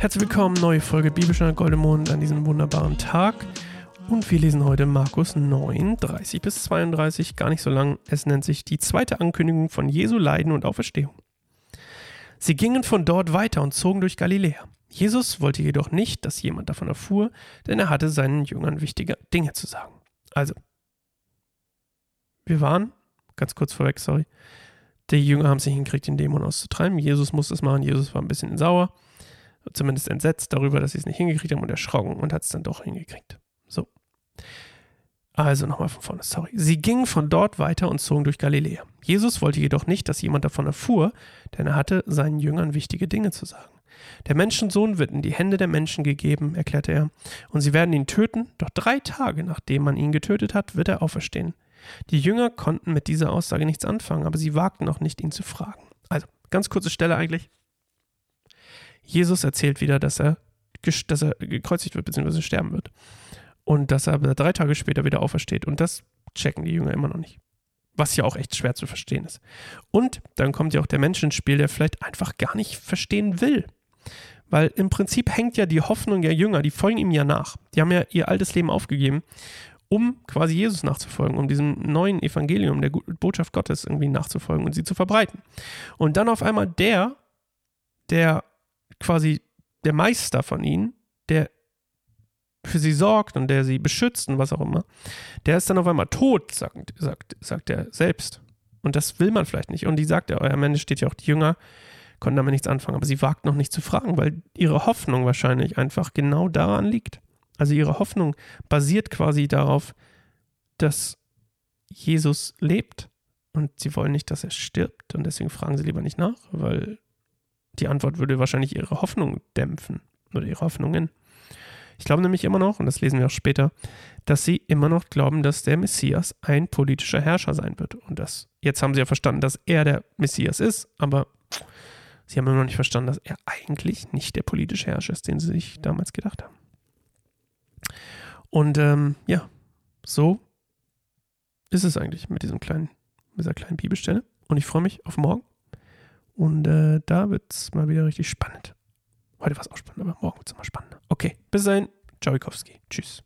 Herzlich willkommen, neue Folge Bibelstunde Goldemond an diesem wunderbaren Tag. Und wir lesen heute Markus 9, 30 bis 32, gar nicht so lang. Es nennt sich die zweite Ankündigung von Jesu Leiden und Auferstehung. Sie gingen von dort weiter und zogen durch Galiläa. Jesus wollte jedoch nicht, dass jemand davon erfuhr, denn er hatte seinen Jüngern wichtige Dinge zu sagen. Also, wir waren, ganz kurz vorweg, sorry, die Jünger haben sich hingekriegt, den Dämon auszutreiben. Jesus musste es machen. Jesus war ein bisschen sauer, zumindest entsetzt darüber, dass sie es nicht hingekriegt haben und erschrocken und hat es dann doch hingekriegt. So. Also nochmal von vorne, sorry. Sie gingen von dort weiter und zogen durch Galiläa. Jesus wollte jedoch nicht, dass jemand davon erfuhr, denn er hatte seinen Jüngern wichtige Dinge zu sagen. Der Menschensohn wird in die Hände der Menschen gegeben, erklärte er, und sie werden ihn töten, doch drei Tage nachdem man ihn getötet hat, wird er auferstehen. Die Jünger konnten mit dieser Aussage nichts anfangen, aber sie wagten auch nicht, ihn zu fragen. Also, ganz kurze Stelle eigentlich. Jesus erzählt wieder, dass er, dass er gekreuzigt wird bzw. sterben wird. Und dass er drei Tage später wieder aufersteht. Und das checken die Jünger immer noch nicht. Was ja auch echt schwer zu verstehen ist. Und dann kommt ja auch der Mensch ins Spiel, der vielleicht einfach gar nicht verstehen will. Weil im Prinzip hängt ja die Hoffnung der Jünger, die folgen ihm ja nach. Die haben ja ihr altes Leben aufgegeben um quasi Jesus nachzufolgen, um diesem neuen Evangelium, der Botschaft Gottes irgendwie nachzufolgen und sie zu verbreiten. Und dann auf einmal der, der quasi der Meister von ihnen, der für sie sorgt und der sie beschützt und was auch immer, der ist dann auf einmal tot, sagt, sagt, sagt er selbst. Und das will man vielleicht nicht. Und die sagt er, am Ende steht ja auch, die Jünger konnten damit nichts anfangen, aber sie wagt noch nicht zu fragen, weil ihre Hoffnung wahrscheinlich einfach genau daran liegt. Also ihre Hoffnung basiert quasi darauf, dass Jesus lebt und sie wollen nicht, dass er stirbt und deswegen fragen sie lieber nicht nach, weil die Antwort würde wahrscheinlich ihre Hoffnung dämpfen oder ihre Hoffnungen. Ich glaube nämlich immer noch, und das lesen wir auch später, dass sie immer noch glauben, dass der Messias ein politischer Herrscher sein wird. Und das, jetzt haben sie ja verstanden, dass er der Messias ist, aber sie haben immer noch nicht verstanden, dass er eigentlich nicht der politische Herrscher ist, den sie sich damals gedacht haben. Und ähm, ja, so ist es eigentlich mit diesem kleinen, mit dieser kleinen Bibelstelle. Und ich freue mich auf morgen. Und äh, da wird es mal wieder richtig spannend. Heute war es auch spannend, aber morgen wird es mal spannender. Okay, bis dahin. Ciao, Tschüss.